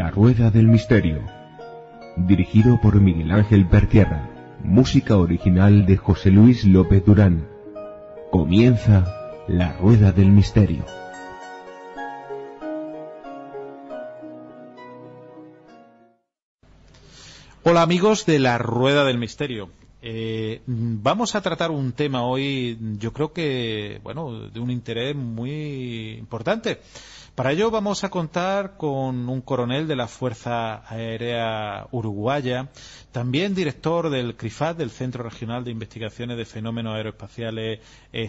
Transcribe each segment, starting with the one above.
La Rueda del Misterio. Dirigido por Miguel Ángel Pertierra. Música original de José Luis López Durán. Comienza La Rueda del Misterio. Hola amigos de la Rueda del Misterio. Eh, vamos a tratar un tema hoy, yo creo que, bueno, de un interés muy importante. Para ello vamos a contar con un coronel de la Fuerza Aérea Uruguaya, también director del CRIFAT, del Centro Regional de Investigaciones de Fenómenos Aeroespaciales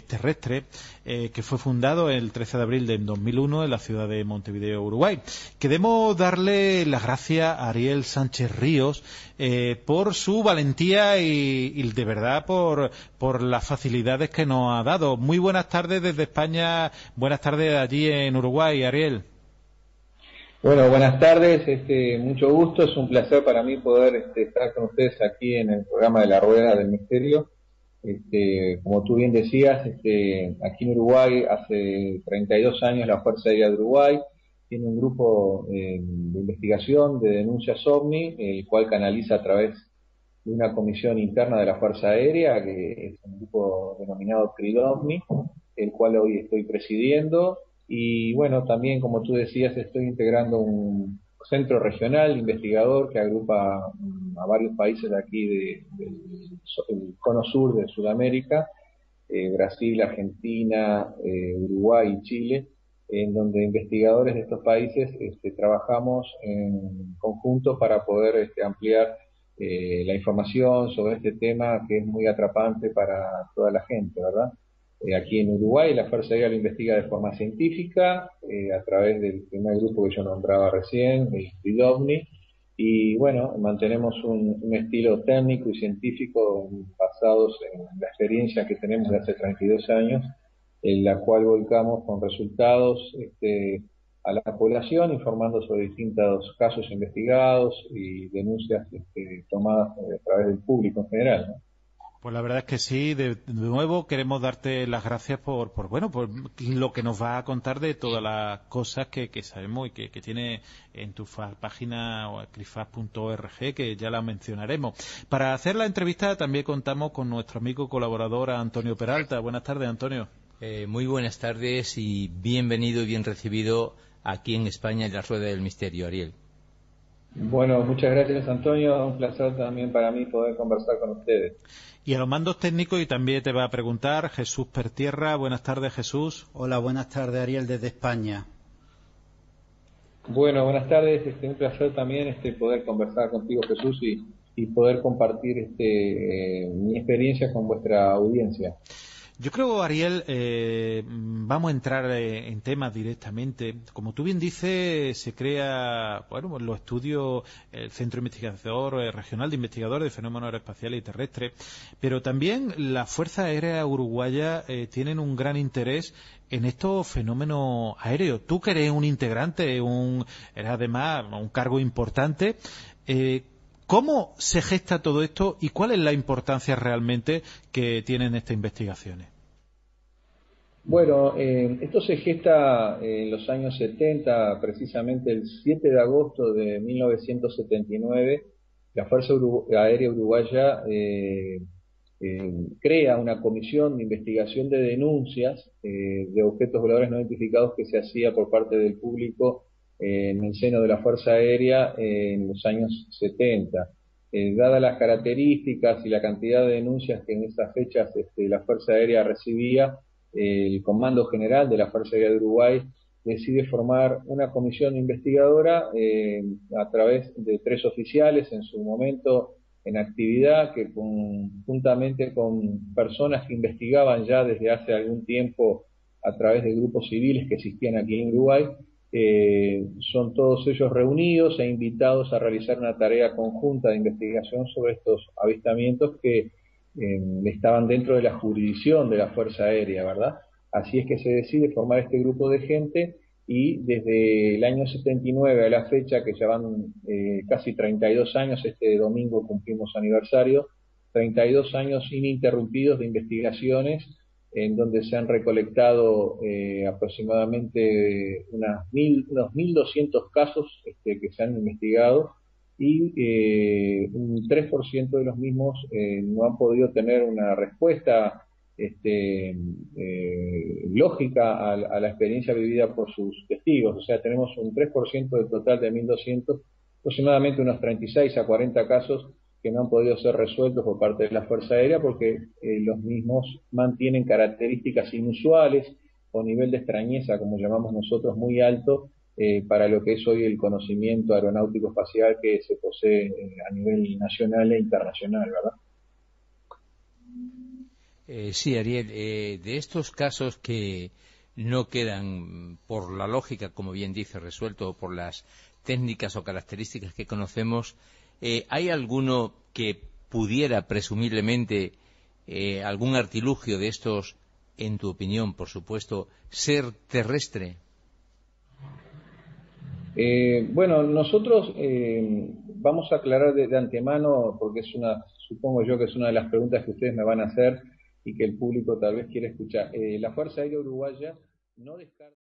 Terrestres, eh, que fue fundado el 13 de abril de 2001 en la ciudad de Montevideo, Uruguay. Queremos darle las gracias a Ariel Sánchez Ríos eh, por su valentía y, y de verdad por, por las facilidades que nos ha dado. Muy buenas tardes desde España, buenas tardes allí en Uruguay, Ariel. Bueno, buenas tardes, este, mucho gusto, es un placer para mí poder este, estar con ustedes aquí en el programa de la Rueda del Misterio. Este, como tú bien decías, este, aquí en Uruguay hace 32 años la Fuerza Aérea de Uruguay tiene un grupo eh, de investigación de denuncias OVNI, el cual canaliza a través de una comisión interna de la Fuerza Aérea, que es un grupo denominado CRIDOVNI, el cual hoy estoy presidiendo y bueno, también como tú decías, estoy integrando un centro regional investigador que agrupa a varios países de aquí de, del cono sur de Sudamérica, eh, Brasil, Argentina, eh, Uruguay y Chile, en donde investigadores de estos países este, trabajamos en conjunto para poder este, ampliar eh, la información sobre este tema que es muy atrapante para toda la gente, ¿verdad? Eh, aquí en Uruguay la Fuerza Aérea investiga de forma científica eh, a través del primer grupo que yo nombraba recién, el PIDOVNI, y bueno, mantenemos un, un, estilo técnico y científico basados en la experiencia que tenemos de hace 32 años, en la cual volcamos con resultados este, a la población, informando sobre distintos casos investigados y denuncias este, tomadas a través del público en general. ¿no? Pues la verdad es que sí, de, de, nuevo queremos darte las gracias por, por, bueno, por lo que nos va a contar de todas las cosas que, que sabemos y que, que, tiene en tu página crifas.org, que ya la mencionaremos. Para hacer la entrevista también contamos con nuestro amigo colaborador Antonio Peralta. Buenas tardes, Antonio. Eh, muy buenas tardes y bienvenido y bien recibido aquí en España en la Rueda del Misterio, Ariel. Bueno, muchas gracias Antonio, un placer también para mí poder conversar con ustedes. Y a los mandos técnicos, y también te va a preguntar Jesús Pertierra. Buenas tardes, Jesús. Hola, buenas tardes, Ariel, desde España. Bueno, buenas tardes. Este, un placer también este, poder conversar contigo, Jesús, y, y poder compartir este, eh, mi experiencia con vuestra audiencia. Yo creo, Ariel, eh, vamos a entrar eh, en temas directamente. Como tú bien dices, se crea, bueno, los estudios, el Centro Investigador eh, Regional de Investigadores de Fenómenos Aeroespaciales y Terrestres, pero también la Fuerza Aérea Uruguaya eh, tienen un gran interés en estos fenómenos aéreos. Tú que eres un integrante, un, eres además un cargo importante, eh, ¿Cómo se gesta todo esto y cuál es la importancia realmente que tienen estas investigaciones? Bueno, eh, esto se gesta en los años 70, precisamente el 7 de agosto de 1979, la Fuerza Aérea Uruguaya eh, eh, crea una comisión de investigación de denuncias eh, de objetos voladores no identificados que se hacía por parte del público en el seno de la Fuerza Aérea en los años 70. Eh, dadas las características y la cantidad de denuncias que en esas fechas este, la Fuerza Aérea recibía, eh, el Comando General de la Fuerza Aérea de Uruguay decide formar una comisión investigadora eh, a través de tres oficiales, en su momento en actividad, que juntamente con personas que investigaban ya desde hace algún tiempo a través de grupos civiles que existían aquí en Uruguay, eh, son todos ellos reunidos e invitados a realizar una tarea conjunta de investigación sobre estos avistamientos que eh, estaban dentro de la jurisdicción de la Fuerza Aérea, ¿verdad? Así es que se decide formar este grupo de gente y desde el año 79 a la fecha, que ya van eh, casi 32 años, este domingo cumplimos aniversario, 32 años ininterrumpidos de investigaciones en donde se han recolectado eh, aproximadamente unas mil, unos 1.200 casos este, que se han investigado y eh, un 3% de los mismos eh, no han podido tener una respuesta este, lógica a, la experiencia vivida por sus testigos. O sea, tenemos un 3% del total de 1.200, aproximadamente unos 36 a 40 casos que no han podido ser resueltos por parte de la Fuerza Aérea porque eh, los mismos mantienen características inusuales o nivel de extrañeza, como llamamos nosotros, muy alto eh, para lo que es hoy el conocimiento aeronáutico espacial que se posee eh, a nivel nacional e internacional, ¿verdad? sí, Ariel, de estos casos que no quedan, por la lógica, como bien dice, resueltos, por las técnicas o características que conocemos, eh, ¿Hay alguno que pudiera, presumiblemente, eh, algún artilugio de estos, en tu opinión, por supuesto, ser terrestre? Eh, bueno, nosotros vamos a aclarar de, antemano, porque es una, supongo yo que es una de las preguntas que ustedes me van a hacer y que el público tal vez quiere escuchar. la Fuerza Aérea Uruguaya no descarta.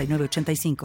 85